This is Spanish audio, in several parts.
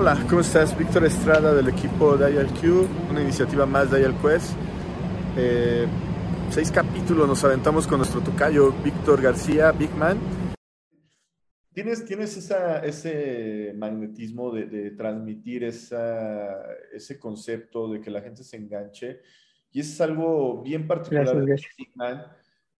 Hola, ¿cómo estás? Víctor Estrada del equipo Dial Q, una iniciativa más de Dial Quest. Eh, seis capítulos nos aventamos con nuestro tocayo Víctor García, Big Man. Tienes, tienes esa, ese magnetismo de, de transmitir esa, ese concepto de que la gente se enganche y es algo bien particular Gracias, gracias. de Big Man,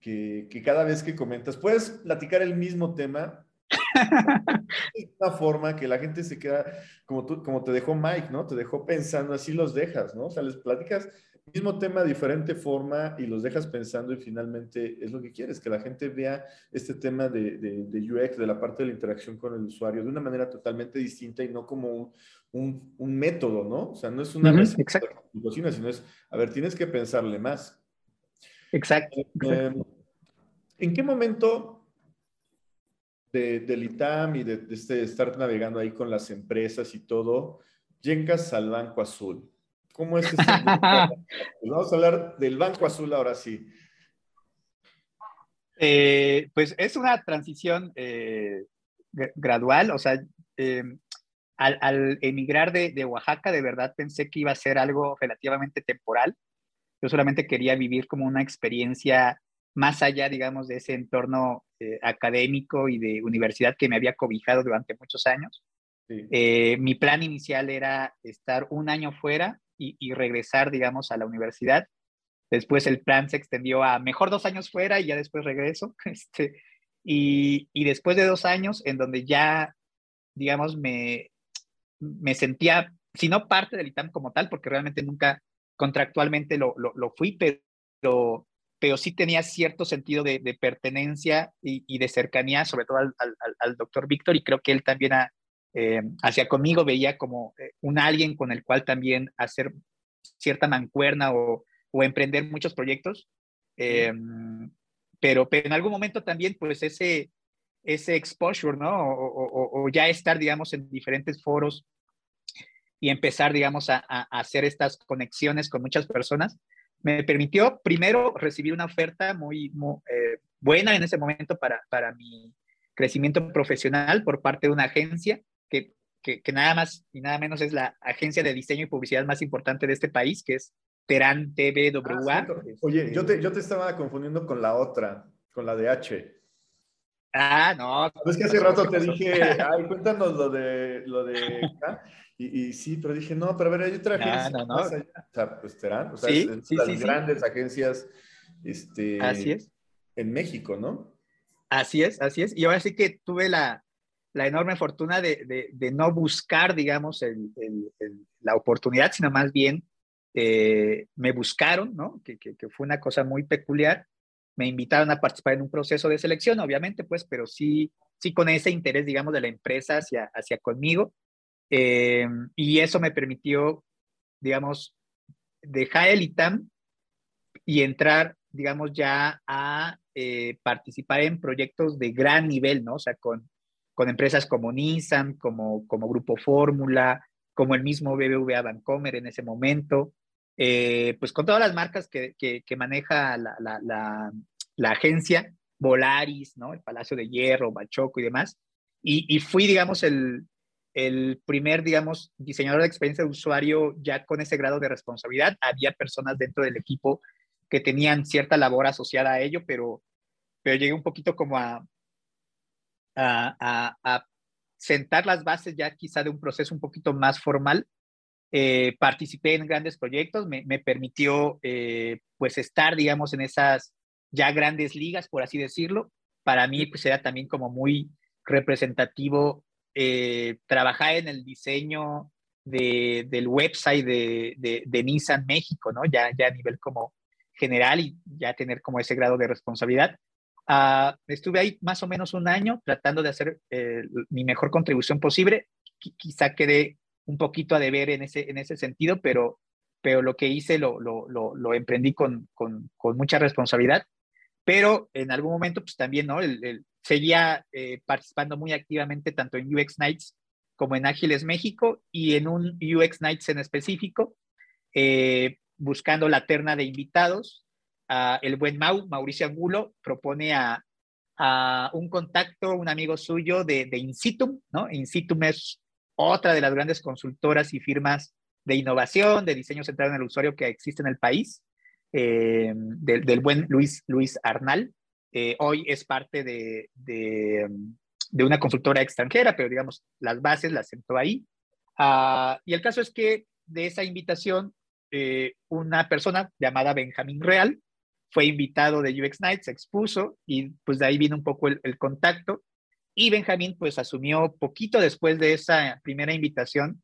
que, que cada vez que comentas, puedes platicar el mismo tema, una forma que la gente se queda, como, tú, como te dejó Mike, ¿no? Te dejó pensando, así los dejas, ¿no? O sea, les platicas mismo tema, diferente forma y los dejas pensando y finalmente es lo que quieres, que la gente vea este tema de, de, de UX, de la parte de la interacción con el usuario, de una manera totalmente distinta y no como un, un, un método, ¿no? O sea, no es una Ujú, receta exacto. de cocina, sino es, a ver, tienes que pensarle más. Exacto. exacto. Eh, ¿En qué momento de, del ITAM y de, de este, estar navegando ahí con las empresas y todo, llegas al Banco Azul? ¿Cómo es Pues Vamos a hablar del Banco Azul ahora sí. Eh, pues es una transición eh, gra- gradual, o sea, eh, al, al emigrar de, de Oaxaca, de verdad pensé que iba a ser algo relativamente temporal. Yo solamente quería vivir como una experiencia más allá, digamos, de ese entorno eh, académico y de universidad que me había cobijado durante muchos años. Sí. Eh, mi plan inicial era estar un año fuera y, y regresar, digamos, a la universidad. Después el plan se extendió a mejor dos años fuera y ya después regreso. Este, y, y después de dos años en donde ya, digamos, me, me sentía, si no parte del ITAM como tal, porque realmente nunca contractualmente lo, lo, lo fui, pero, pero sí tenía cierto sentido de, de pertenencia y, y, de cercanía, sobre todo al, al, al doctor Víctor, y creo que él también ha, eh, hacia conmigo veía como eh, un alguien con el cual también hacer cierta mancuerna o, o emprender muchos proyectos. Eh, pero, pero, en algún momento también, pues ese, ese exposure, ¿no? O, o, o, ya estar, digamos, en diferentes foros y empezar, digamos, a, a, hacer estas conexiones con muchas personas, me permitió primero recibir una oferta muy, muy eh, buena en ese momento para, para mi crecimiento profesional por parte de una agencia que, que, que, nada más y nada menos es la agencia de diseño y publicidad más importante de este país, que es Terán TVWA. Ah, Oye, yo te, yo te estaba confundiendo con la otra, con la de H. Ah, no. Es que hace rato te dije, ay, cuéntanos lo de, lo de. Y, y, sí, pero dije, no, pero a ver, hay otra agencia. No, no, más allá. O sea, pues Terán, o sea, sí, es sí, las sí, grandes agencias este, Así es. en México, ¿no? Así es, así es. Y ahora sí que tuve la, la enorme fortuna de, de, de, no buscar, digamos, el, el, el, la oportunidad, sino más bien eh, me buscaron, ¿no? Que, que, que, fue una cosa muy peculiar. Me invitaron a participar en un proceso de selección, obviamente, pues, pero sí, sí con ese interés, digamos, de la empresa hacia, hacia conmigo. Eh, y eso me permitió, digamos, dejar el ITAM y entrar, digamos, ya a eh, participar en proyectos de gran nivel, ¿no? O sea, con, con empresas como Nissan, como, como Grupo Fórmula, como el mismo BBVA Bancomer en ese momento, eh, pues con todas las marcas que, que, maneja la, la, la, la, agencia, Volaris, ¿no? El Palacio de Hierro, Bachoco y demás. Y, y fui, digamos, el, el primer, digamos, diseñador de experiencia de usuario ya con ese grado de responsabilidad. Había personas dentro del equipo que tenían cierta labor asociada a ello, pero, pero llegué un poquito como a, a, a, sentar las bases ya quizá de un proceso un poquito más formal. Eh, participé en grandes proyectos, me, me permitió eh, pues estar, digamos, en esas ya grandes ligas, por así decirlo. Para mí pues era también como muy representativo eh, trabajar en el diseño de, del website de, de, Nissan México, ¿no? Ya, ya a nivel como general y ya tener como ese grado de responsabilidad. Uh, estuve ahí más o menos un año tratando de hacer eh, mi mejor contribución posible. Qu quizá quedé un poquito a deber en ese, en ese sentido, pero, pero lo que hice lo, lo, lo, emprendí con, con, con, mucha responsabilidad. Pero en algún momento, pues también, ¿no? El, seguía eh, participando muy activamente tanto en UX Nights como en Ágiles México y en un UX Nights en específico, eh, buscando la terna de invitados el buen Mau, Mauricio Angulo, propone a, un contacto, un amigo suyo de, de Insitum, ¿no? Insitum es otra de las grandes consultoras y firmas de innovación, de diseño centrado en el usuario que existe en el país, eh, del, buen Luis, Luis Arnal. Eh, hoy es parte de, de, una consultora extranjera, pero digamos, las bases las sentó ahí. Ah, y el caso es que de esa invitación, eh, una persona llamada Benjamín Real fue invitado de UX Night, se expuso y pues de ahí vino un poco el, contacto. Y Benjamín pues asumió poquito después de esa primera invitación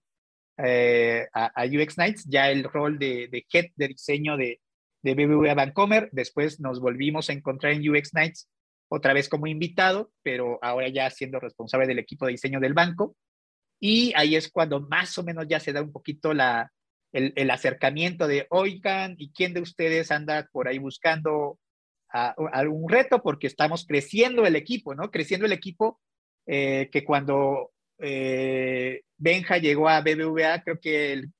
a, a, UX Nights ya el rol de, de head de diseño de, de BBVA Bancomer. Después nos volvimos a encontrar en UX Nights otra vez como invitado, pero ahora ya siendo responsable del equipo de diseño del banco. Y ahí es cuando más o menos ya se da un poquito la, el, acercamiento de, oigan, ¿y quién de ustedes anda por ahí buscando algún reto? Porque estamos creciendo el equipo, ¿no? Creciendo el equipo eh, que cuando eh, Benja llegó a BBVA, creo que el,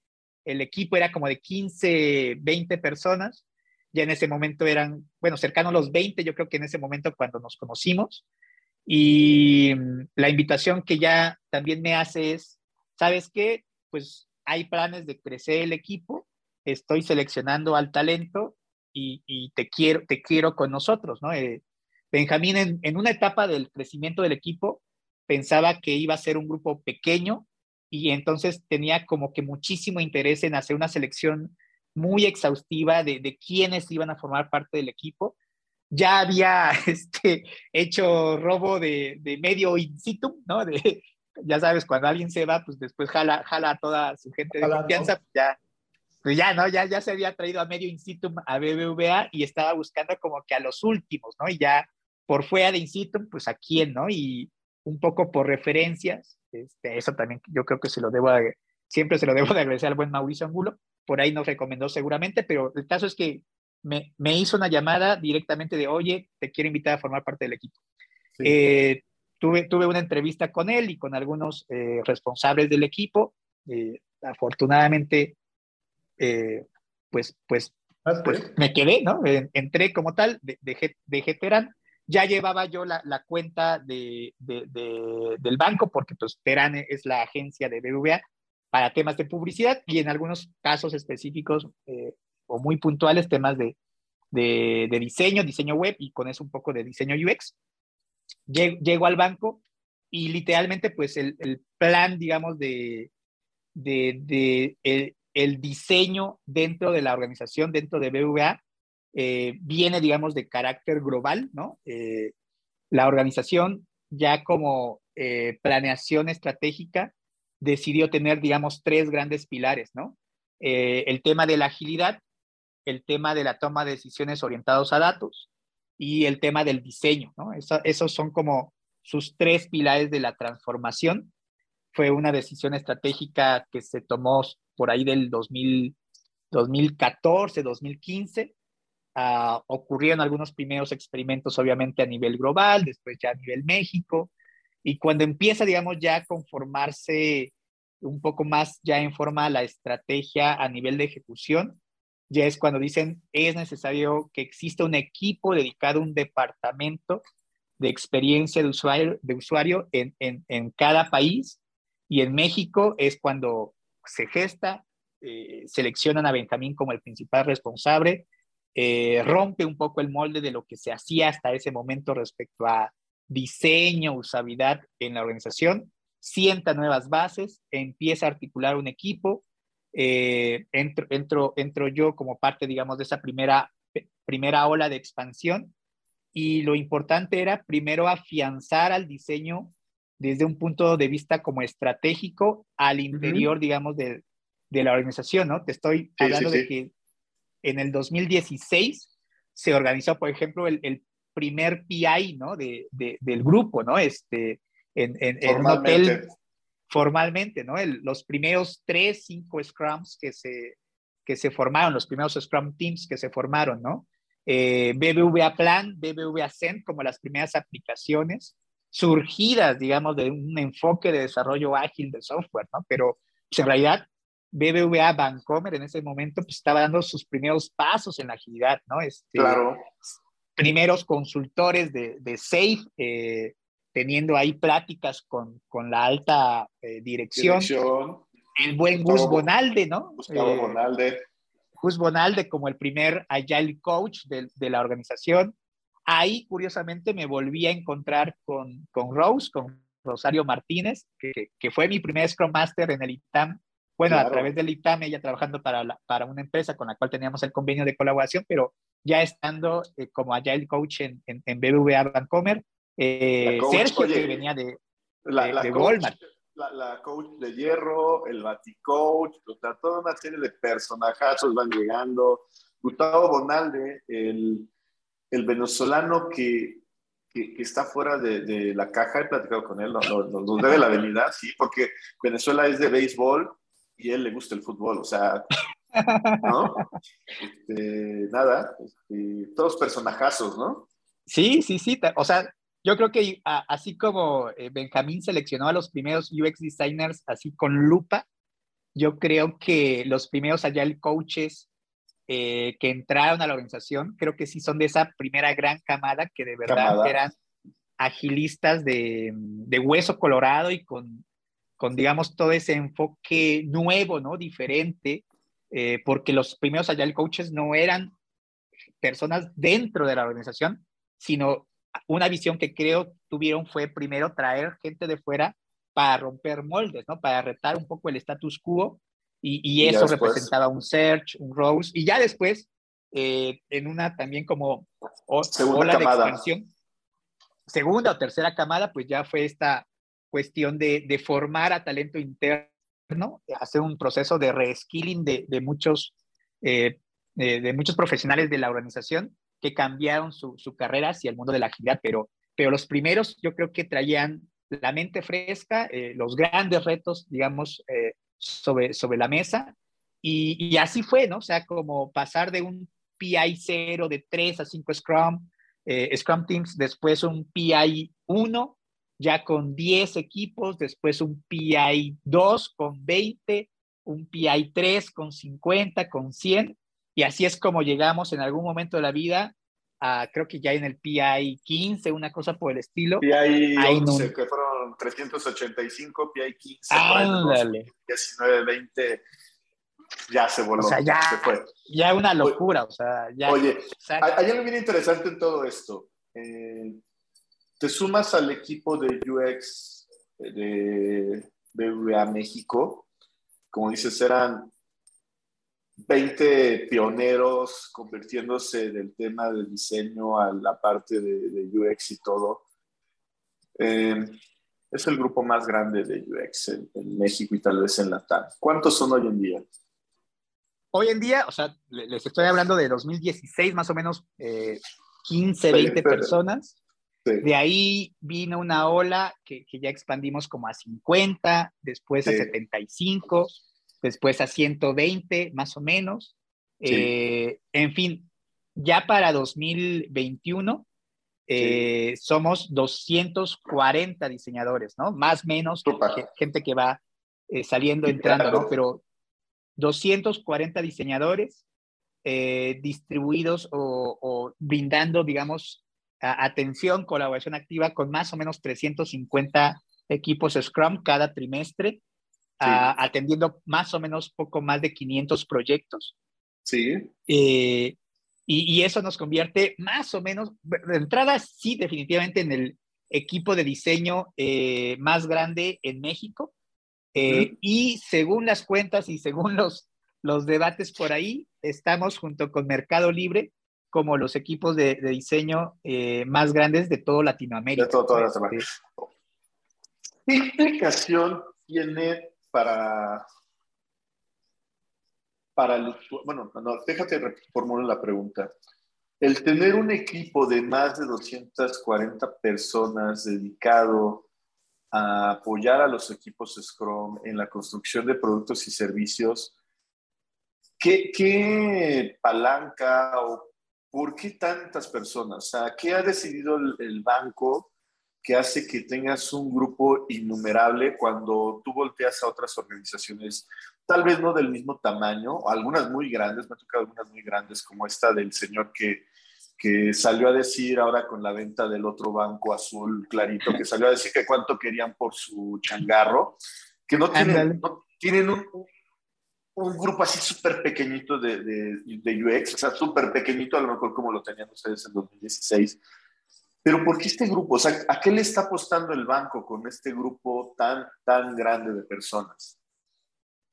el, equipo era como de 15, 20 personas ya en ese momento eran, bueno, cercanos los 20, yo creo que en ese momento cuando nos conocimos. Y mm, la invitación que ya también me hace es, ¿sabes qué? Pues hay planes de crecer el equipo, estoy seleccionando al talento y, y te, quiero, te quiero con nosotros, ¿no? Eh, Benjamín en, en, una etapa del crecimiento del equipo pensaba que iba a ser un grupo pequeño y entonces tenía como que muchísimo interés en hacer una selección muy exhaustiva de, de quiénes iban a formar parte del equipo. Ya había este, hecho robo de, de medio in situ, ¿no? De, ya sabes, cuando alguien se va, pues después jala, jala a toda su gente de confianza, pues ya, pues ya, ¿no? Ya, ya se había traído a medio in situ a BBVA y estaba buscando como que a los últimos, ¿no? Y ya por fuera de in situ, pues a quién, ¿no? Y un poco por referencias, este, eso también yo creo que se lo debo, siempre se lo debo de agradecer al buen Mauricio Angulo, por ahí nos recomendó seguramente, pero el caso es que me, me hizo una llamada directamente de, oye, te quiero invitar a formar parte del equipo. Eh, tuve, tuve una entrevista con él y con algunos eh, responsables del equipo. Eh, afortunadamente, pues, pues, ah, pues me quedé, ¿no? entré como tal, de, de, de Ya llevaba yo la, la cuenta de, de, del banco, porque pues Terán es la agencia de BBVA, para temas de publicidad y en algunos casos específicos eh, o muy puntuales temas de, de, diseño, diseño web y con eso un poco de diseño UX. Llego, al banco y literalmente pues el, el plan, digamos, de, de, el, el, diseño dentro de la organización, dentro de BVA, eh, viene, digamos, de carácter global, ¿no? Eh, la organización ya como planeación estratégica decidió tener, digamos, tres grandes pilares, ¿no? Eh, el tema de la agilidad, el tema de la toma de decisiones orientados a datos y el tema del diseño, ¿no? esos son como sus tres pilares de la transformación. Fue una decisión estratégica que se tomó por ahí del 2000, 2014, 2015. Uh, ocurrieron algunos primeros experimentos, obviamente, a nivel global, después ya a nivel México, y cuando empieza, digamos, ya a conformarse un poco más ya en forma la estrategia a nivel de ejecución, ya es cuando dicen es necesario que exista un equipo dedicado un departamento de experiencia de usuario, de usuario en, en, en cada país. Y en México es cuando se gesta, eh, seleccionan a Benjamín como el principal responsable, eh, rompe un poco el molde de lo que se hacía hasta ese momento respecto a diseño, usabilidad en la organización, sienta nuevas bases, empieza a articular un equipo, eh, entro, entro, entro, yo como parte, digamos, de esa primera, primera ola de expansión y lo importante era primero afianzar al diseño desde un punto de vista como estratégico al interior, digamos, de, de, la organización, ¿no? Te estoy hablando de que en el 2016 se organizó, por ejemplo, el, el primer PI, ¿no? De, de, del grupo, ¿no? Este, en, en, en un hotel formalmente, ¿no? El, los primeros tres, cinco Scrums que se, que se formaron, los primeros Scrum Teams que se formaron, ¿no? Eh, BBVA Plan, BBVA Send como las primeras aplicaciones surgidas, digamos, de un enfoque de desarrollo ágil de software, ¿no? Pero pues, en realidad BBVA Bancomer en ese momento pues, estaba dando sus primeros pasos en la agilidad, ¿no? Este, claro primeros consultores de, de SAFE, eh, teniendo ahí pláticas con, con la alta eh, dirección. El buen Gus Bonalde, ¿no? Gustavo eh, Bonalde. Gus Bonalde como el primer Agile Coach de, de, la organización. Ahí, curiosamente, me volví a encontrar con, con Rose, con Rosario Martínez, que, que, fue mi primer Scrum Master en el ITAM. Bueno, a través del ITAM, ella trabajando para, para una empresa con la cual teníamos el convenio de colaboración, pero ya estando eh, como Agile Coach en, en, en BBVA Vancomer. Eh, Sergio, que venía de, la, la coach, La, coach de hierro, el Baticoach, o sea, toda una serie de personajazos van llegando. Gustavo Bonalde, el, el venezolano que, que, está fuera de, de, la caja, he platicado con él, nos, nos, debe la venida, sí, porque Venezuela es de béisbol y él le gusta el fútbol, o sea, ¿no? Este, nada, este, todos personajazos, ¿no? Sí, sí, sí, o sea, yo creo que así como eh, Benjamín seleccionó a los primeros UX designers así con lupa, yo creo que los primeros agile coaches eh, que entraron a la organización, creo que sí son de esa primera gran camada que de verdad eran agilistas de, de, hueso colorado y con, con, digamos, todo ese enfoque nuevo, ¿no? Diferente, eh, porque los primeros agile coaches no eran personas dentro de la organización, sino una visión que creo tuvieron fue primero traer gente de fuera para romper moldes, ¿no? Para retar un poco el status quo y, eso representaba un Search, un Rose y ya después eh, en una también como segunda ola camada. de expansión, segunda o tercera camada, pues ya fue esta cuestión de, de formar a talento interno, hacer un proceso de reskilling de, de muchos, eh, de, de muchos profesionales de la organización que cambiaron su, su, carrera hacia el mundo de la agilidad, pero, pero los primeros yo creo que traían la mente fresca, eh, los grandes retos, digamos, eh, sobre, sobre la mesa, y, y, así fue, ¿no? O sea, como pasar de un PI 0 de 3 a 5 Scrum, eh, Scrum Teams, después un PI 1, ya con 10 equipos, después un PI 2 con 20, un PI 3 con 50, con 100, y así es como llegamos en algún momento de la vida a, creo que ya en el PI 15, una cosa por el estilo. PI 11, que fueron 385, PI 15, Ándale. 19, 20, ya se voló. O sea, ya, se fue. ya una locura, o sea, ya. Oye, hay algo bien interesante en todo esto. Eh, te sumas al equipo de UX de BVA México, como dices, eran 20 pioneros convirtiéndose del tema del diseño a la parte de, UX y todo. Eh, es el grupo más grande de UX en, México y tal vez en la TAN. ¿Cuántos son hoy en día? Hoy en día, o sea, les estoy hablando de 2016, más o menos 15, eh, 20 personas. De ahí vino una ola que, ya expandimos como a 50, después a 75, después a 120 más o menos. Eh, en fin, ya para 2021 eh, somos 240 diseñadores, ¿no? Más o menos gente que va eh, saliendo, entrando, ¿no? Pero 240 diseñadores distribuidos o, brindando, digamos, atención, colaboración activa con más o menos 350 equipos Scrum cada trimestre atendiendo más o menos poco más de 500 proyectos. Sí. Eh, y, eso nos convierte más o menos, de entrada sí, definitivamente en el equipo de diseño eh, más grande en México. Eh, y según las cuentas y según los, los debates por ahí, estamos junto con Mercado Libre como los equipos de, diseño más grandes de todo Latinoamérica. De todo, toda Latinoamérica. ¿Qué implicación tiene para, para el, bueno, no, déjate reformular la pregunta. El tener un equipo de más de 240 personas dedicado a apoyar a los equipos Scrum en la construcción de productos y servicios, ¿qué, qué palanca o por qué tantas personas? O sea, ¿qué ha decidido el, el banco que hace que tengas un grupo innumerable cuando tú volteas a otras organizaciones, tal vez no del mismo tamaño, algunas muy grandes, me ha tocado algunas muy grandes como esta del señor que, que salió a decir ahora con la venta del otro banco azul clarito, que salió a decir que cuánto querían por su changarro, que no tienen, tienen un, un, grupo así súper pequeñito de, de, de, UX, o sea, súper pequeñito, a lo mejor como lo tenían ustedes en 2016. Pero ¿por qué este grupo? O sea, ¿a qué le está apostando el banco con este grupo tan, tan grande de personas?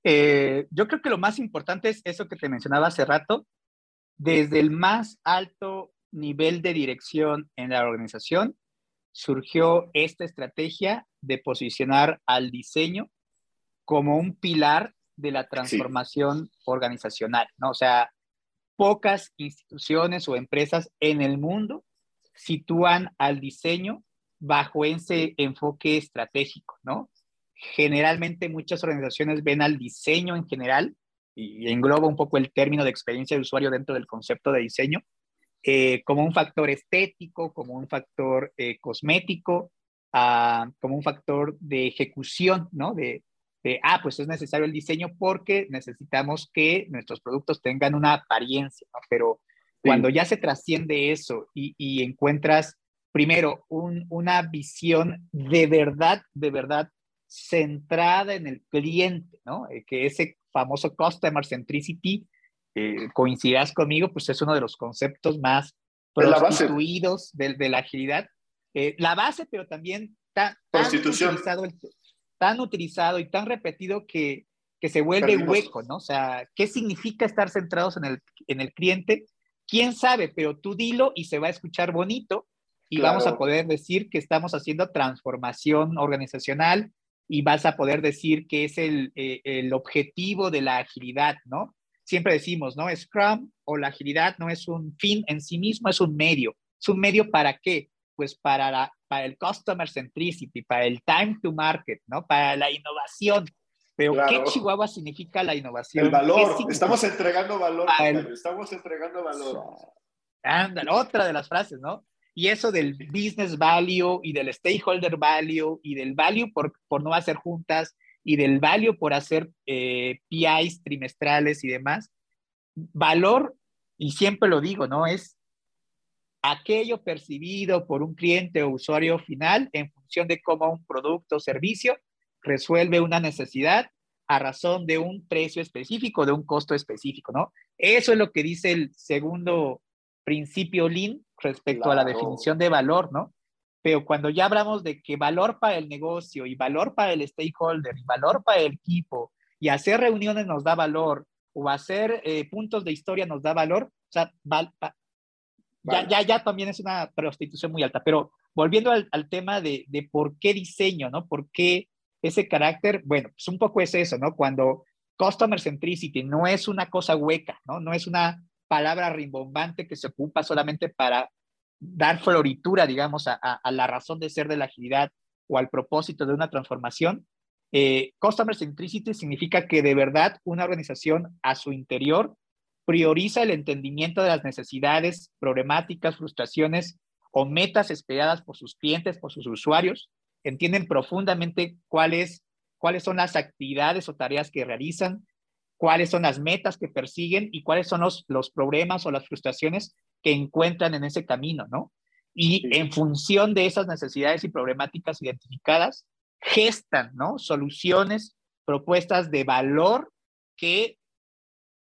Eh, yo creo que lo más importante es eso que te mencionaba hace rato, desde el más alto nivel de dirección en la organización, surgió esta estrategia de posicionar al diseño como un pilar de la transformación organizacional, ¿no? O sea, pocas instituciones o empresas en el mundo sitúan al diseño bajo ese enfoque estratégico, ¿no? Generalmente muchas organizaciones ven al diseño en general y engloba un poco el término de experiencia de usuario dentro del concepto de diseño, eh, como un factor estético, como un factor eh, cosmético, ah, como un factor de ejecución, ¿no? De, de, ah, pues es necesario el diseño porque necesitamos que nuestros productos tengan una apariencia, ¿no? Pero cuando ya se trasciende eso y, y encuentras, primero, un, una visión de verdad, de verdad centrada en el cliente, ¿no? Eh, que ese famoso Customer Centricity, eh, coincidirás conmigo, pues es uno de los conceptos más prostituidos de, de, la agilidad. Eh, la base, pero también tan, utilizado, tan utilizado y tan repetido que, que se vuelve hueco, ¿no? O sea, ¿qué significa estar centrados en el, en el cliente? ¿Quién sabe? Pero tú dilo y se va a escuchar bonito y vamos a poder decir que estamos haciendo transformación organizacional, y vas a poder decir que es el, eh, el objetivo de la agilidad, ¿no? Siempre decimos, ¿no? Scrum o la agilidad no es un fin en sí mismo, es un medio. ¿Es un medio para qué? Pues para, la, para el customer centricity, para el time to market, ¿no? Para la innovación. Pero ¿qué Chihuahua significa la innovación? El valor. Estamos entregando valor. Estamos entregando valor. Ándale, otra de las frases, ¿no? Y eso del business value y del stakeholder value y del value por, por no hacer juntas y del value por hacer eh, PIs trimestrales y demás, valor, y siempre lo digo, ¿no? Es aquello percibido por un cliente o usuario final en función de cómo un producto o servicio resuelve una necesidad a razón de un precio específico, de un costo específico, ¿no? Eso es lo que dice el segundo principio Lean respecto a la definición de valor, ¿no? Pero cuando ya hablamos de que valor para el negocio y valor para el stakeholder y valor para el equipo y hacer reuniones nos da valor o hacer eh, puntos de historia nos da valor, o sea, ya, ya, ya también es una prostitución muy alta. Pero volviendo al, al tema de, de, por qué diseño, ¿no? ¿Por qué ese carácter? Bueno, pues un poco es eso, ¿no? Cuando customer centricity no es una cosa hueca, ¿no? No es una palabra rimbombante que se ocupa solamente para dar floritura, digamos, a, la razón de ser de la agilidad o al propósito de una transformación. Eh, Customer Centricity significa que de verdad una organización a su interior prioriza el entendimiento de las necesidades, problemáticas, frustraciones o metas esperadas por sus clientes, por sus usuarios, entienden profundamente cuáles, cuáles son las actividades o tareas que realizan, cuáles son las metas que persiguen y cuáles son los, los problemas o las frustraciones que encuentran en ese camino, ¿no? Y en función de esas necesidades y problemáticas identificadas, gestan, ¿no? Soluciones, propuestas de valor que,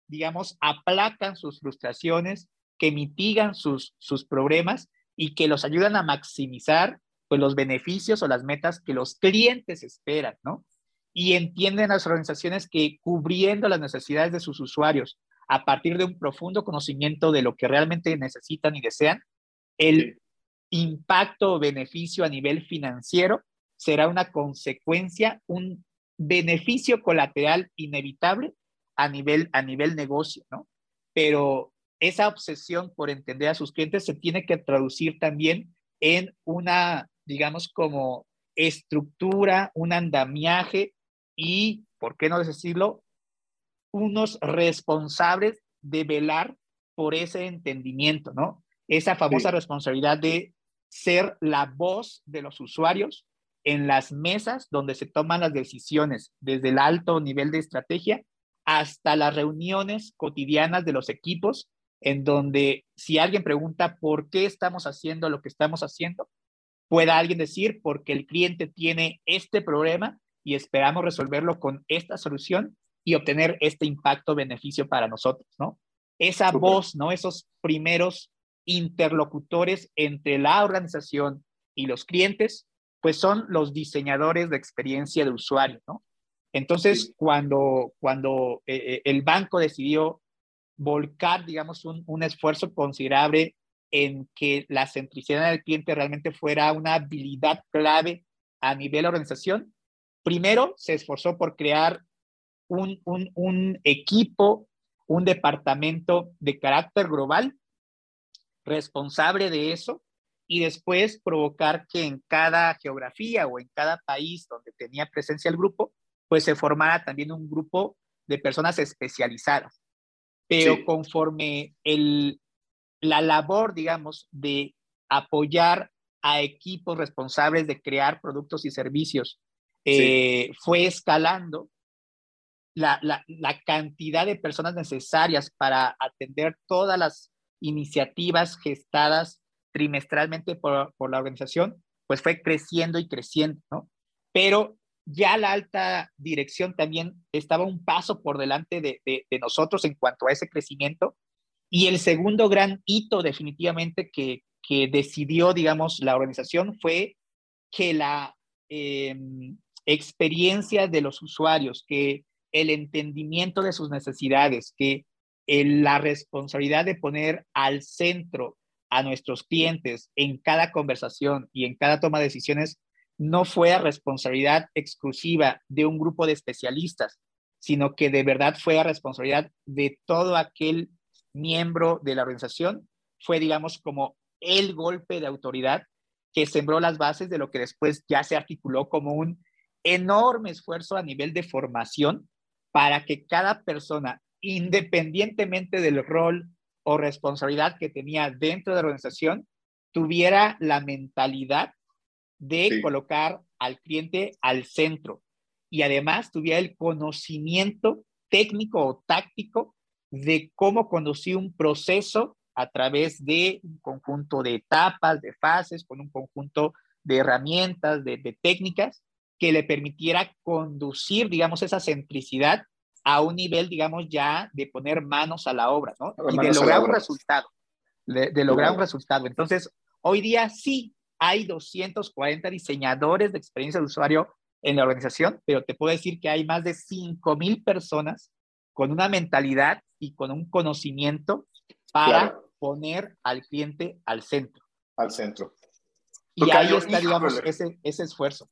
digamos, aplacan sus frustraciones, que mitigan sus, sus problemas y que los ayudan a maximizar pues, los beneficios o las metas que los clientes esperan, ¿no? y entienden las organizaciones que cubriendo las necesidades de sus usuarios a partir de un profundo conocimiento de lo que realmente necesitan y desean, el impacto o beneficio a nivel financiero será una consecuencia, un beneficio colateral inevitable a nivel, a nivel negocio, ¿no? Pero esa obsesión por entender a sus clientes se tiene que traducir también en una, digamos, como estructura, un andamiaje y, ¿por qué no decirlo? Unos responsables de velar por ese entendimiento, ¿no? Esa famosa responsabilidad de ser la voz de los usuarios en las mesas donde se toman las decisiones, desde el alto nivel de estrategia hasta las reuniones cotidianas de los equipos, en donde si alguien pregunta por qué estamos haciendo lo que estamos haciendo, pueda alguien decir porque el cliente tiene este problema y esperamos resolverlo con esta solución y obtener este impacto beneficio para nosotros, ¿no? Esa voz, ¿no? Esos primeros interlocutores entre la organización y los clientes, pues son los diseñadores de experiencia de usuario, ¿no? Entonces, cuando, cuando eh, eh, el banco decidió volcar, digamos, un, un, esfuerzo considerable en que la centricidad del cliente realmente fuera una habilidad clave a nivel organización, primero se esforzó por crear un, un, un equipo, un departamento de carácter global responsable de eso y después provocar que en cada geografía o en cada país donde tenía presencia el grupo, pues se formara también un grupo de personas especializadas. Pero conforme el, la labor, digamos, de apoyar a equipos responsables de crear productos y servicios eh, fue escalando, la, la, la, cantidad de personas necesarias para atender todas las iniciativas gestadas trimestralmente por, por, la organización, pues fue creciendo y creciendo, ¿no? Pero ya la alta dirección también estaba un paso por delante de, de, de nosotros en cuanto a ese crecimiento. Y el segundo gran hito definitivamente que, decidió, digamos, la organización fue que la eh, experiencia de los usuarios, que el entendimiento de sus necesidades, que la responsabilidad de poner al centro a nuestros clientes en cada conversación y en cada toma de decisiones no fue a responsabilidad exclusiva de un grupo de especialistas, sino que de verdad fue a responsabilidad de todo aquel miembro de la organización, fue, digamos, como el golpe de autoridad que sembró las bases de lo que después ya se articuló como un enorme esfuerzo a nivel de formación para que cada persona, independientemente del rol o responsabilidad que tenía dentro de la organización, tuviera la mentalidad de colocar al cliente al centro y además tuviera el conocimiento técnico o táctico de cómo conducir un proceso a través de un conjunto de etapas, de fases, con un conjunto de herramientas, de, de técnicas que le permitiera conducir, digamos, esa centricidad a un nivel, digamos, ya de poner manos a la obra, ¿no? Y de lograr un resultado, de, lograr un resultado. Entonces, hoy día sí hay 240 diseñadores de experiencia de usuario en la organización, pero te puedo decir que hay más de 5.000 personas con una mentalidad y con un conocimiento para poner al cliente al centro. Al centro. Y ahí está, digamos, ese, ese esfuerzo.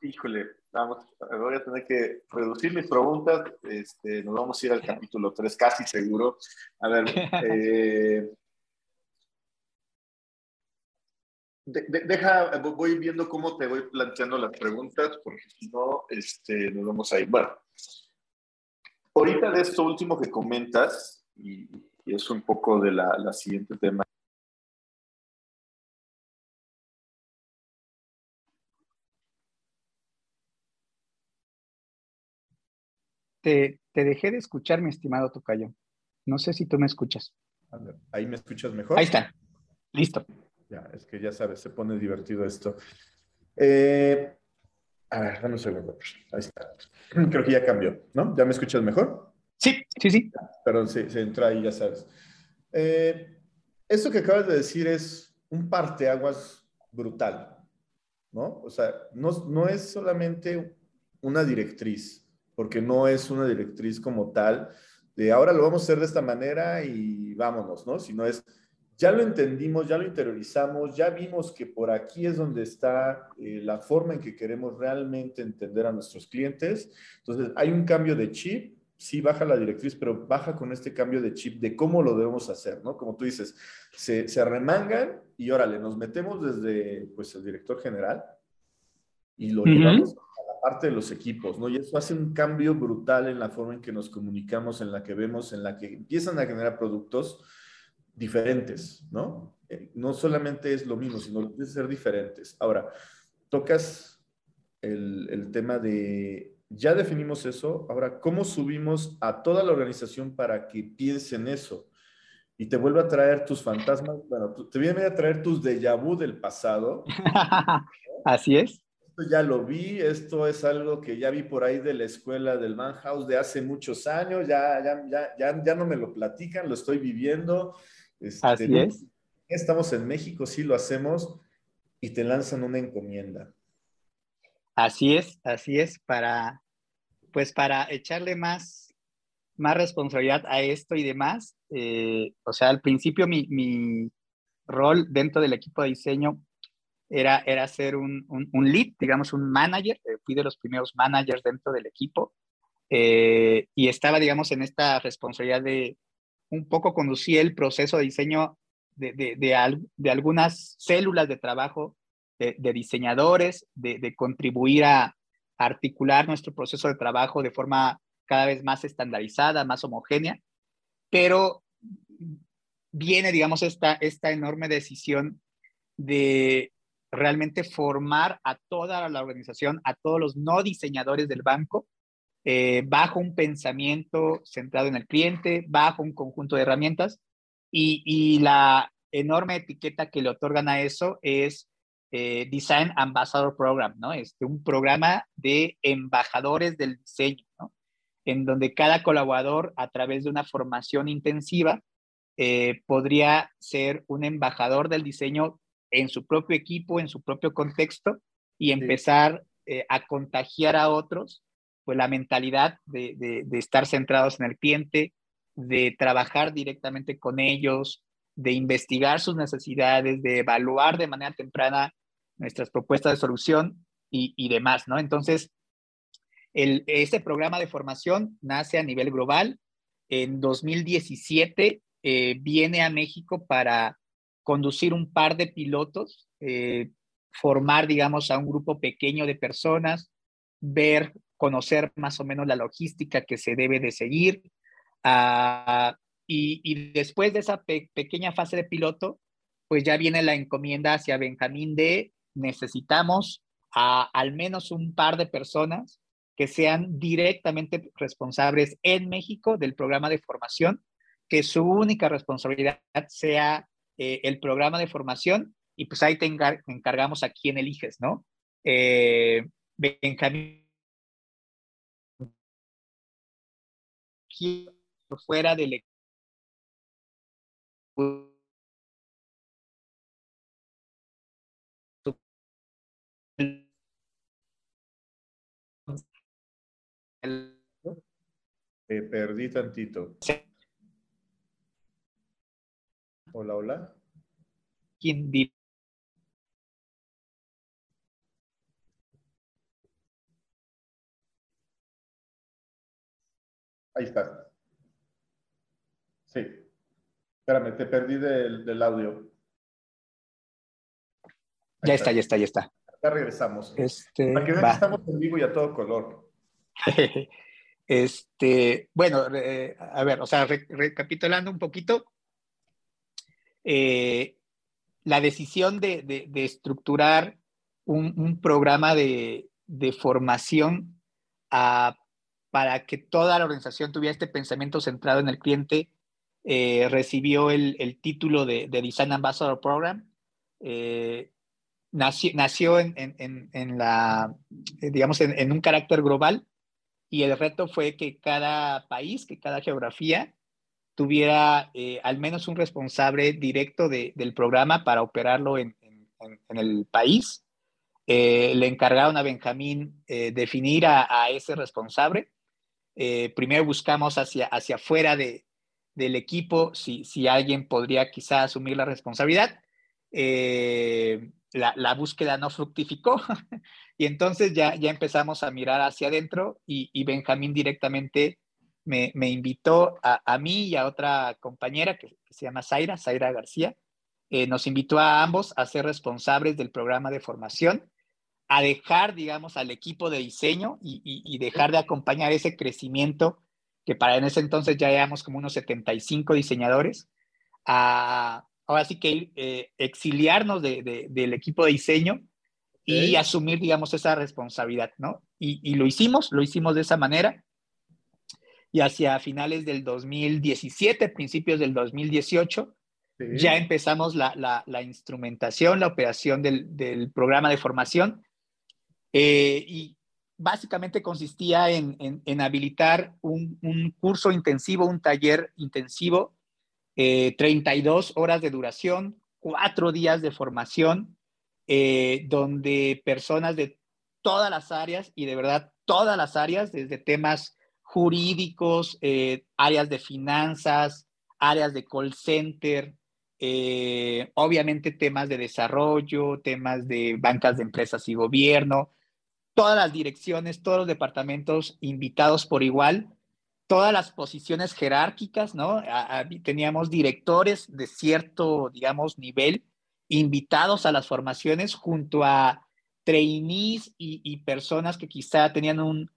Híjole, vamos, voy a tener que reducir mis preguntas. Este, nos vamos a ir al capítulo 3, casi seguro. A ver, eh, deja, voy viendo cómo te voy planteando las preguntas, porque si no, este, nos vamos a ir. Bueno, ahorita de esto último que comentas, y, es un poco de la, la siguiente tema, Te, te, dejé de escuchar, mi estimado Tocayo. No sé si tú me escuchas. Ahí me escuchas mejor. Ahí está. Listo. Ya, es que ya sabes, se pone divertido esto. Eh, a ver, dame un segundo. Ahí está. Creo que ya cambió, ¿no? ¿Ya me escuchas mejor? Sí, sí, sí. Perdón, se, se entra ahí, ya sabes. Eh, esto que acabas de decir es un parteaguas brutal, ¿no? O sea, no, no es solamente una directriz, porque no es una directriz como tal de ahora lo vamos a hacer de esta manera y vámonos, ¿no? Sino es, ya lo entendimos, ya lo interiorizamos, ya vimos que por aquí es donde está eh, la forma en que queremos realmente entender a nuestros clientes. Entonces, hay un cambio de chip, sí baja la directriz, pero baja con este cambio de chip de cómo lo debemos hacer, ¿no? Como tú dices, se, se remangan y órale, nos metemos desde, pues, el director general y lo uh -huh. llevamos parte de los equipos, ¿no? Y eso hace un cambio brutal en la forma en que nos comunicamos, en la que vemos, en la que empiezan a generar productos diferentes, ¿no? Eh, no solamente es lo mismo, sino que ser diferentes. Ahora, tocas el, el tema de, ya definimos eso, ahora, ¿cómo subimos a toda la organización para que piensen eso? y te vuelve a traer tus fantasmas, bueno, te viene a traer tus déjà vu del pasado. Así es. Esto ya lo vi, esto es algo que ya vi por ahí de la escuela del Manhouse de hace muchos años, ya, ya, ya, ya, ya no me lo platican, lo estoy viviendo. Este, Así es. Estamos en México, sí lo hacemos, y te lanzan una encomienda. Así es, así es, para, pues para echarle más, más responsabilidad a esto y demás. Eh, o sea, al principio mi, mi, rol dentro del equipo de diseño era, era ser un, un, lead, digamos, un manager. Eh, fui de los primeros managers dentro del equipo eh, y estaba, digamos, en esta responsabilidad de un poco conducir el proceso de diseño de, de, de, algunas células de trabajo de, diseñadores, de, contribuir a articular nuestro proceso de trabajo de forma cada vez más estandarizada, más homogénea, pero viene, digamos, esta, esta enorme decisión de realmente formar a toda la organización, a todos los no diseñadores del banco, eh, bajo un pensamiento centrado en el cliente, bajo un conjunto de herramientas y, la enorme etiqueta que le otorgan a eso es eh, Design Ambassador Program, ¿no? Este, un programa de embajadores del diseño, ¿no? En donde cada colaborador, a través de una formación intensiva, eh, podría ser un embajador del diseño en su propio equipo, en su propio contexto, y empezar eh, a contagiar a otros, pues la mentalidad de, de estar centrados en el cliente, de trabajar directamente con ellos, de investigar sus necesidades, de evaluar de manera temprana nuestras propuestas de solución y, demás, ¿no? Entonces, el, este programa de formación nace a nivel global. En 2017 eh, viene a México para conducir un par de pilotos, eh, formar, digamos, a un grupo pequeño de personas, ver, conocer más o menos la logística que se debe de seguir, Ah, y, después de esa pequeña fase de piloto, pues ya viene la encomienda hacia Benjamín de necesitamos a al menos un par de personas que sean directamente responsables en México del programa de formación, que su única responsabilidad sea eh, el programa de formación y pues ahí te encargamos a quién eliges, ¿no? Eh, Benjamín fuera del Te perdí tantito. Hola, hola. ¿Quién Ahí está. Sí. Espérame, te perdí del, audio. ya está, ya está, ya está. Ya regresamos. Este, Para que vean que estamos en vivo y a todo color. este, bueno, a ver, o sea, recapitulando un poquito, eh, la decisión de, estructurar un, programa de, formación para que toda la organización tuviera este pensamiento centrado en el cliente eh, recibió el, título de, Design Ambassador Program. Eh, nació, en, la, eh, digamos, en, un carácter global y el reto fue que cada país, que cada geografía tuviera al menos un responsable directo del programa para operarlo en, el país. le encargaron a Benjamín definir a, ese responsable. Primero buscamos hacia, hacia afuera de, del equipo, si, si alguien podría quizá asumir la responsabilidad. Eh, la, búsqueda no fructificó y entonces ya, ya empezamos a mirar hacia adentro y, Benjamín directamente me, invitó a, mí y a otra compañera que, se llama Zaira, Zaira García, eh, nos invitó a ambos a ser responsables del programa de formación, a dejar, digamos, al equipo de diseño y, y dejar de acompañar ese crecimiento que para en ese entonces ya éramos como unos 75 diseñadores, a ahora sí que eh, exiliarnos de, del equipo de diseño y asumir, digamos, esa responsabilidad, ¿no? Y, lo hicimos, lo hicimos de esa manera. y hacia finales del 2017, principios del 2018, ya empezamos la, instrumentación, la operación del, programa de formación. Eh, y básicamente consistía en, habilitar un, curso intensivo, un taller intensivo, 32 eh, horas de duración, cuatro días de formación, eh, donde personas de todas las áreas y de verdad todas las áreas, desde temas jurídicos, eh, áreas de finanzas, áreas de call center, obviamente temas de desarrollo, temas de bancas de empresas y gobierno, todas las direcciones, todos los departamentos invitados por igual, todas las posiciones jerárquicas, ¿no? teníamos directores de cierto, digamos, nivel invitados a las formaciones junto a trainees y, personas que quizá tenían un,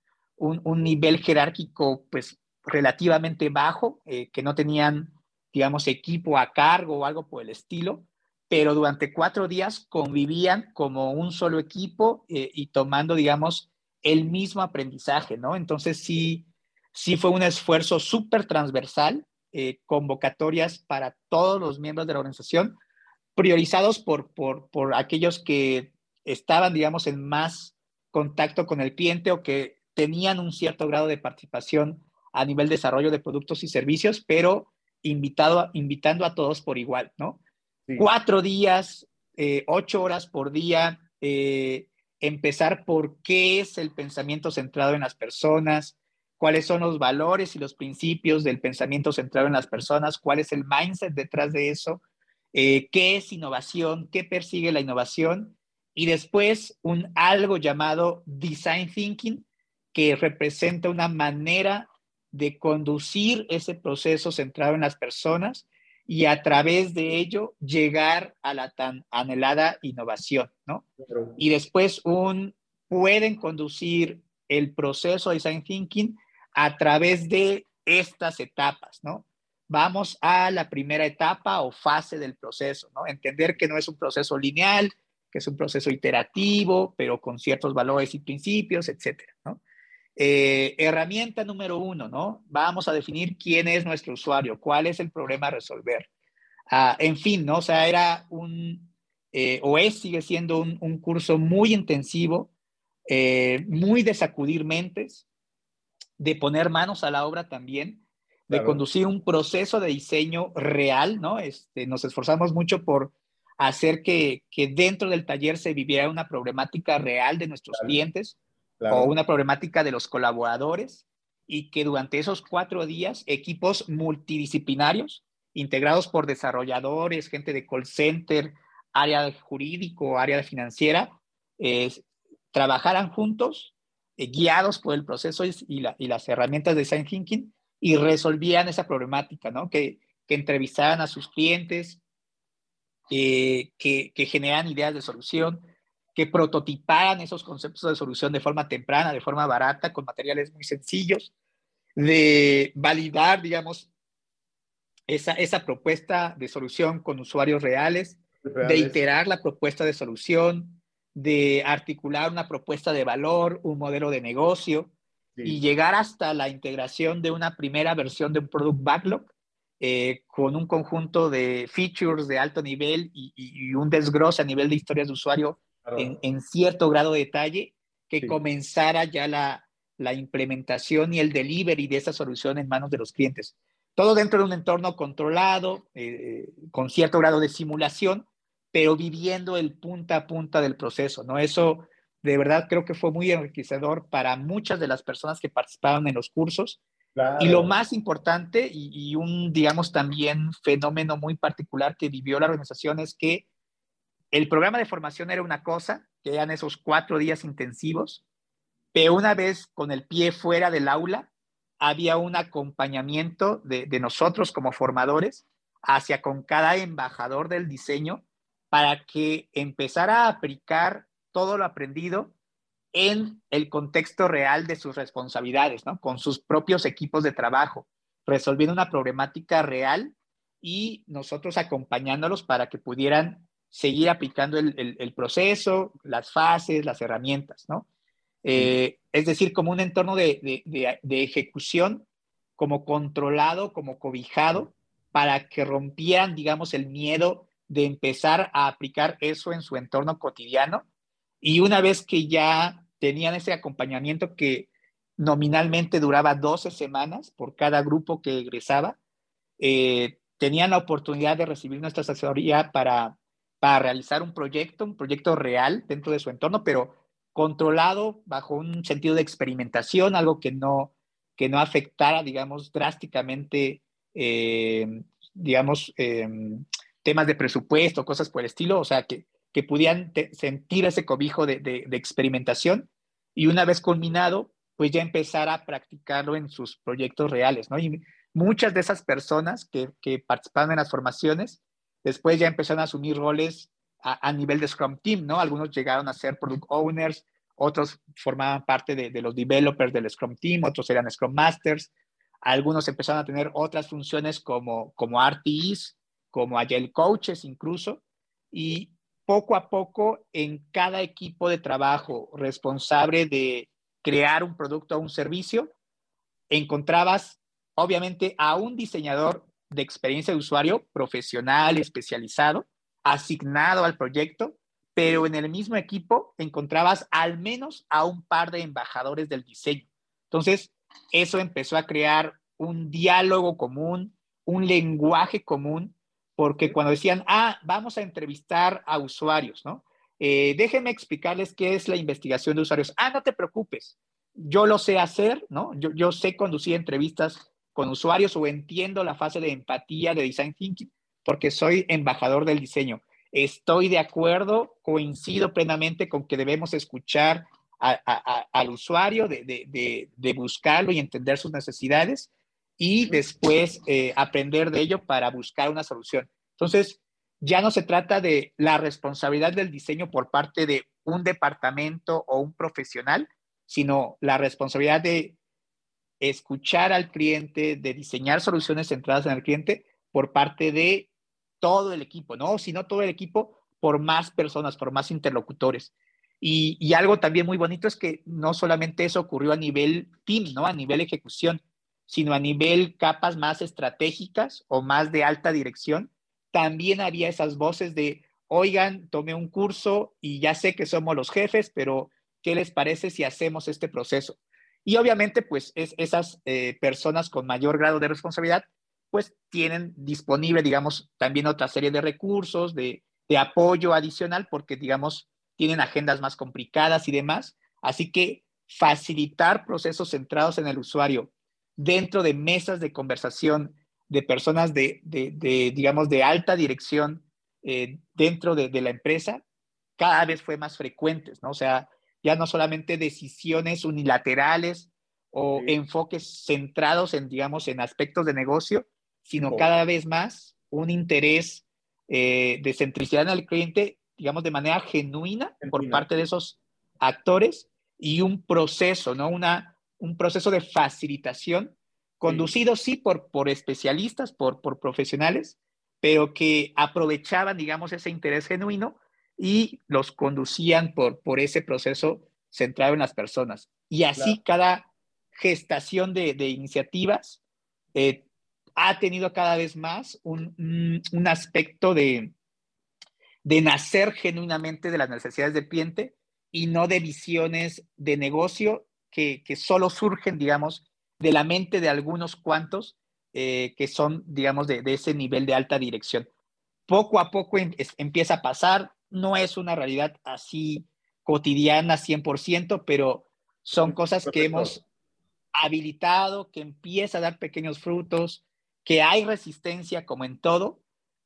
nivel jerárquico pues relativamente bajo, eh, que no tenían, digamos, equipo a cargo o algo por el estilo, pero durante cuatro días convivían como un solo equipo eh, y tomando, digamos, el mismo aprendizaje, ¿no? Entonces sí, sí fue un esfuerzo súper transversal, eh, convocatorias para todos los miembros de la organización, priorizados por, por, por aquellos que estaban, digamos, en más contacto con el cliente o que tenían un cierto grado de participación a nivel de desarrollo de productos y servicios, pero invitado, invitando a todos por igual, ¿no? Cuatro días, eh, ocho horas por día, eh, empezar por qué es el pensamiento centrado en las personas, cuáles son los valores y los principios del pensamiento centrado en las personas, cuál es el mindset detrás de eso, eh, qué es innovación, qué persigue la innovación y después un algo llamado design thinking, que representa una manera de conducir ese proceso centrado en las personas y a través de ello llegar a la tan anhelada innovación, ¿no? Y después un pueden conducir el proceso de design thinking a través de estas etapas, ¿no? Vamos a la primera etapa o fase del proceso, ¿no? Entender que no es un proceso lineal, que es un proceso iterativo, pero con ciertos valores y principios, etcétera, ¿no? Eh, herramienta número uno, ¿no? Vamos a definir quién es nuestro usuario, cuál es el problema a resolver. Ah, en fin, ¿no? O sea, era un, eh, o es, sigue siendo un, curso muy intensivo, eh, muy de sacudir mentes, de poner manos a la obra también, de conducir un proceso de diseño real, ¿no? Este, nos esforzamos mucho por hacer que, dentro del taller se viviera una problemática real de nuestros clientes o una problemática de los colaboradores y que durante esos cuatro días equipos multidisciplinarios integrados por desarrolladores, gente de call center, área jurídico, área financiera, eh, trabajaran juntos, eh, guiados por el proceso y, las herramientas de design thinking y resolvían esa problemática, ¿no? Que, que entrevistaran a sus clientes, eh, que, que generan ideas de solución, que prototiparan esos conceptos de solución de forma temprana, de forma barata, con materiales muy sencillos, de validar, digamos, esa, esa propuesta de solución con usuarios reales, de iterar la propuesta de solución, de articular una propuesta de valor, un modelo de negocio y llegar hasta la integración de una primera versión de un product backlog eh, con un conjunto de features de alto nivel y, un desglose a nivel de historias de usuario en, cierto grado de detalle, que comenzara ya la, la, implementación y el delivery de esa solución en manos de los clientes. Todo dentro de un entorno controlado, eh, con cierto grado de simulación, pero viviendo el punta a punta del proceso, ¿no? Eso de verdad creo que fue muy enriquecedor para muchas de las personas que participaron en los cursos y lo más importante y, un, digamos, también fenómeno muy particular que vivió la organización es que el programa de formación era una cosa, que eran esos cuatro días intensivos, pero una vez con el pie fuera del aula, había un acompañamiento de, nosotros como formadores hacia con cada embajador del diseño para que empezara a aplicar todo lo aprendido en el contexto real de sus responsabilidades, ¿no? Con sus propios equipos de trabajo, resolviendo una problemática real y nosotros acompañándolos para que pudieran seguir aplicando el, proceso, las fases, las herramientas, ¿no? Eh, es decir, como un entorno de, ejecución como controlado, como cobijado, para que rompieran, digamos, el miedo de empezar a aplicar eso en su entorno cotidiano. Y una vez que ya tenían ese acompañamiento que nominalmente duraba 12 semanas por cada grupo que egresaba, eh, tenían la oportunidad de recibir nuestra asesoría para, para realizar un proyecto, un proyecto real dentro de su entorno, pero controlado bajo un sentido de experimentación, algo que no, que no afectara, digamos, drásticamente, eh, digamos, eh, temas de presupuesto, cosas por el estilo, o sea, que, que pudieran sentir ese cobijo de, de, experimentación y una vez culminado, pues ya empezar a practicarlo en sus proyectos reales, ¿no? Y muchas de esas personas que, que participaban en las formaciones, después ya empezaron a asumir roles a, nivel de Scrum Team, ¿no? Algunos llegaron a ser Product Owners, otros formaban parte de, de los developers del Scrum Team, otros eran Scrum Masters, algunos empezaron a tener otras funciones como, como RTEs, como Agile Coaches incluso, y poco a poco en cada equipo de trabajo responsable de crear un producto o un servicio, encontrabas obviamente a un diseñador de experiencia de usuario profesional, especializado, asignado al proyecto, pero en el mismo equipo encontrabas al menos a un par de embajadores del diseño. Entonces, eso empezó a crear un diálogo común, un lenguaje común, porque cuando decían, ah, vamos a entrevistar a usuarios, ¿no? Eh, déjenme explicarles qué es la investigación de usuarios. Ah, no te preocupes, yo lo sé hacer, ¿no? Yo, yo sé conducir entrevistas con usuarios o entiendo la fase de empatía de design thinking porque soy embajador del diseño. Estoy de acuerdo, coincido plenamente con que debemos escuchar a, a, al usuario, de, de, de, buscarlo y entender sus necesidades y después eh, aprender de ello para buscar una solución. Entonces, ya no se trata de la responsabilidad del diseño por parte de un departamento o un profesional, sino la responsabilidad de escuchar al cliente, de diseñar soluciones centradas en el cliente por parte de todo el equipo, ¿no? Si no todo el equipo, por más personas, por más interlocutores. Y, algo también muy bonito es que no solamente eso ocurrió a nivel team, ¿no? A nivel ejecución, sino a nivel capas más estratégicas o más de alta dirección, también había esas voces de, oigan, tomé un curso y ya sé que somos los jefes, pero ¿qué les parece si hacemos este proceso? Y obviamente, pues es, esas eh, personas con mayor grado de responsabilidad, pues tienen disponible, digamos, también otra serie de recursos, de, apoyo adicional, porque, digamos, tienen agendas más complicadas y demás. Así que facilitar procesos centrados en el usuario dentro de mesas de conversación de personas de digamos, de alta dirección eh, dentro de, de, la empresa, cada vez fue más frecuentes, ¿no? O sea, ya no solamente decisiones unilaterales o sí. enfoques centrados en, digamos, en aspectos de negocio, sino oh. cada vez más un interés eh, de centricidad en el cliente, digamos, de manera genuina por parte de esos actores y un proceso, ¿no? Una, un proceso de facilitación conducido sí, sí por, por especialistas, por, por profesionales, pero que aprovechaban, digamos, ese interés genuino y los conducían por, por ese proceso centrado en las personas. Y así claro. cada gestación de, de iniciativas eh, ha tenido cada vez más un, un, un aspecto de, de, nacer genuinamente de las necesidades del cliente y no de visiones de negocio que, que solo surgen, digamos, de la mente de algunos cuantos eh, que son, digamos, de, de, ese nivel de alta dirección. Poco a poco em, es, empieza a pasar, no es una realidad así cotidiana 100%, pero son cosas que hemos habilitado, que empieza a dar pequeños frutos, que hay resistencia como en todo,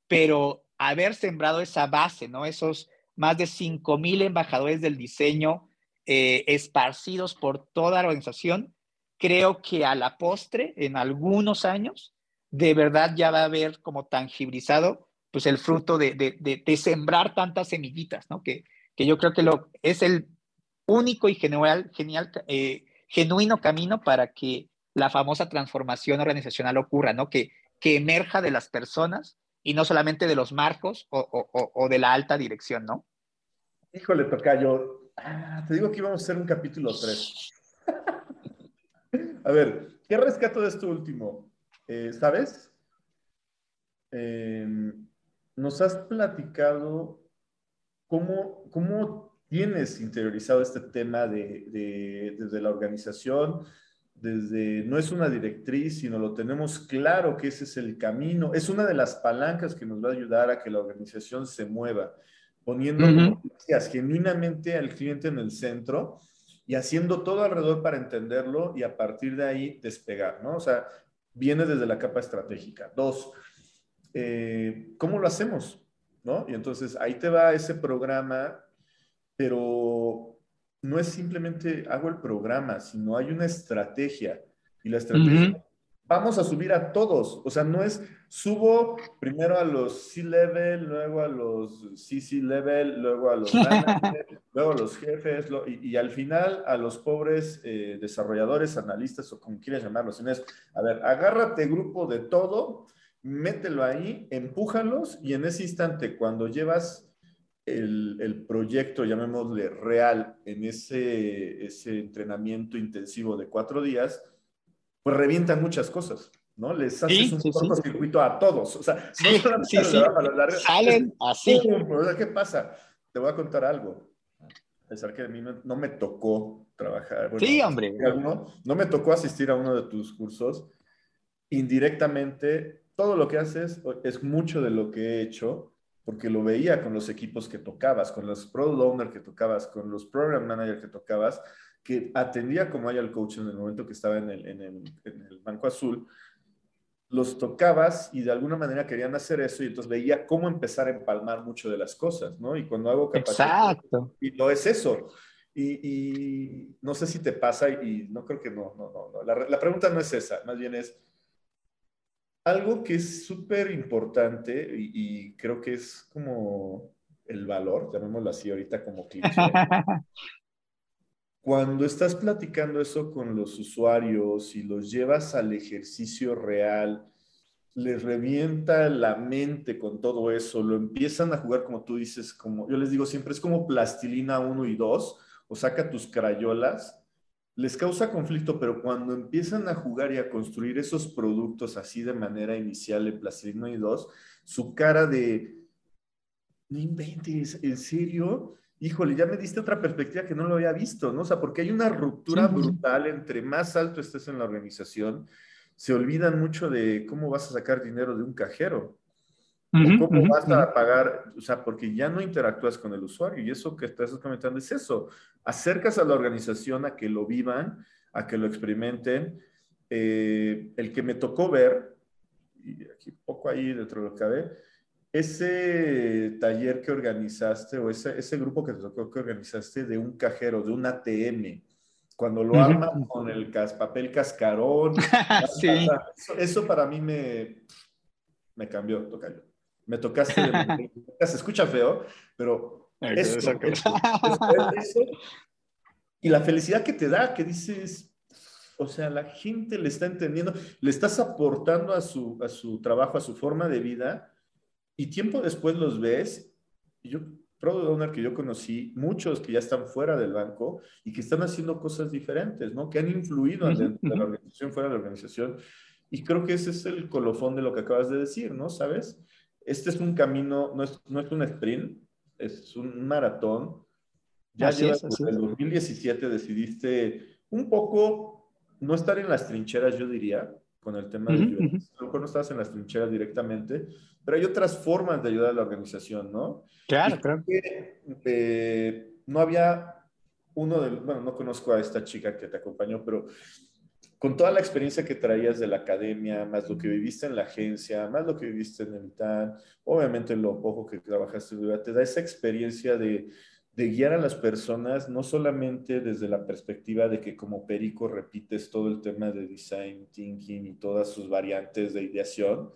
pero haber sembrado esa base, ¿no? Esos más de 5 mil embajadores del diseño eh, esparcidos por toda la organización, creo que a la postre, en algunos años, de verdad ya va a haber como tangibilizado pues el fruto de, de, sembrar tantas semillitas, ¿no? Que, que, yo creo que lo, es el único y genial, genial eh, genuino camino para que la famosa transformación organizacional ocurra, ¿no? Que, que emerja de las personas y no solamente de los marcos o, o, de la alta dirección, ¿no? Híjole, Tocayo, ah, te digo que íbamos a hacer un capítulo 3. A ver, ¿qué rescato de esto último? Eh, ¿Sabes? Em, nos has platicado cómo, cómo tienes interiorizado este tema de, desde la organización, desde, no es una directriz, sino lo tenemos claro que ese es el camino, es una de las palancas que nos va a ayudar a que la organización se mueva, poniendo, genuinamente al cliente en el centro y haciendo todo alrededor para entenderlo y a partir de ahí despegar, ¿no? O sea, viene desde la capa estratégica. Dos, eh, ¿cómo lo hacemos? ¿No? Y entonces ahí te va ese programa, pero no es simplemente hago el programa, sino hay una estrategia. Y la estrategia, vamos a subir a todos. O sea, no es subo primero a los C-level, luego a los CC-level, luego a los managers, luego a los jefes, y, al final a los pobres eh, desarrolladores, analistas o como quieras llamarlos. Es, a ver, agárrate grupo de todo, mételo ahí, empújalos y en ese instante, cuando llevas el, proyecto, llamémosle real, en ese, ese entrenamiento intensivo de cuatro días, pues revientan muchas cosas, ¿no? Les haces un cortocircuito a todos. O sea, no salen así. ¿Qué pasa? Te voy a contar algo. A pesar que a mí no, me tocó trabajar. sí, hombre. no me tocó asistir a uno de tus cursos. Indirectamente, todo lo que haces es mucho de lo que he hecho porque lo veía con los equipos que tocabas, con los product owner que tocabas, con los program manager que tocabas, que atendía como hay al coach en el momento que estaba en el, en el, en el Banco Azul, los tocabas y de alguna manera querían hacer eso y entonces veía cómo empezar a empalmar mucho de las cosas, ¿no? Y cuando hago capacidad... Exacto. Y no es eso. Y, y, no sé si te pasa y no creo que no, no, no. La, la pregunta no es esa, más bien es, algo que es súper importante y, creo que es como el valor, llamémoslo así ahorita como cliché. Cuando estás platicando eso con los usuarios y los llevas al ejercicio real, les revienta la mente con todo eso, lo empiezan a jugar como tú dices, como yo les digo siempre, es como plastilina 1 y 2, o saca tus crayolas les causa conflicto, pero cuando empiezan a jugar y a construir esos productos así de manera inicial en Plastilina y 2, su cara de, no inventes, ¿en serio? Híjole, ya me diste otra perspectiva que no lo había visto, ¿no? O sea, porque hay una ruptura brutal entre más alto estés en la organización, se olvidan mucho de cómo vas a sacar dinero de un cajero. ¿Cómo vas a pagar? O sea, porque ya no interactúas con el usuario y eso que estás comentando es eso. Acercas a la organización a que lo vivan, a que lo experimenten. Eh, el que me tocó ver, y aquí poco ahí dentro de lo que cabe, ese taller que organizaste o ese, ese grupo que te tocó que organizaste de un cajero, de un ATM, cuando lo arman con el papel cascarón. sí. eso, para mí me, me cambió, tocayo me tocaste, se escucha feo, pero eso, y la felicidad que te da, que dices, o sea, la gente le está entendiendo, le estás aportando a su, a su trabajo, a su forma de vida, y tiempo después los ves, y yo, product owner que yo conocí, muchos que ya están fuera del banco y que están haciendo cosas diferentes, ¿no? Que han influido en la organización, fuera de la organización, y creo que ese es el colofón de lo que acabas de decir, ¿no? ¿Sabes? Este es un camino, no es, no es un sprint, es un maratón. Ya en el 2017 decidiste un poco no estar en las trincheras, yo diría, con el tema de A lo mejor no estás en las trincheras directamente, pero hay otras formas de ayudar a la organización, ¿no? Claro, claro. Eh, no había uno de, bueno, no conozco a esta chica que te acompañó, pero con toda la experiencia que traías de la academia, más lo que viviste en la agencia, más lo que viviste en el TAN, obviamente lo poco que trabajaste, te da esa experiencia de, guiar a las personas, no solamente desde la perspectiva de que como perico repites todo el tema de design thinking y todas sus variantes de ideación,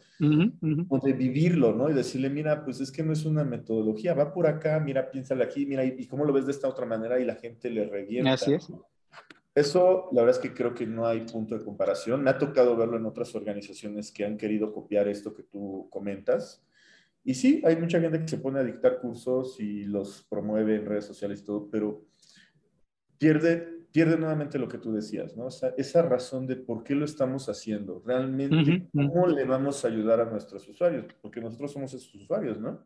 o de vivirlo, ¿no? Y decirle, mira, pues es que no es una metodología, va por acá, mira, piénsale aquí, mira, y, cómo lo ves de esta otra manera y la gente le revienta. Así es. Eso, la verdad es que creo que no hay punto de comparación. Me ha tocado verlo en otras organizaciones que han querido copiar esto que tú comentas. Y sí, hay mucha gente que se pone a dictar cursos y los promueve en redes sociales y todo, pero pierde pierde nuevamente lo que tú decías, ¿no? O sea, esa razón de por qué lo estamos haciendo, realmente, ¿cómo le vamos a ayudar a nuestros usuarios? Porque nosotros somos esos usuarios, ¿no?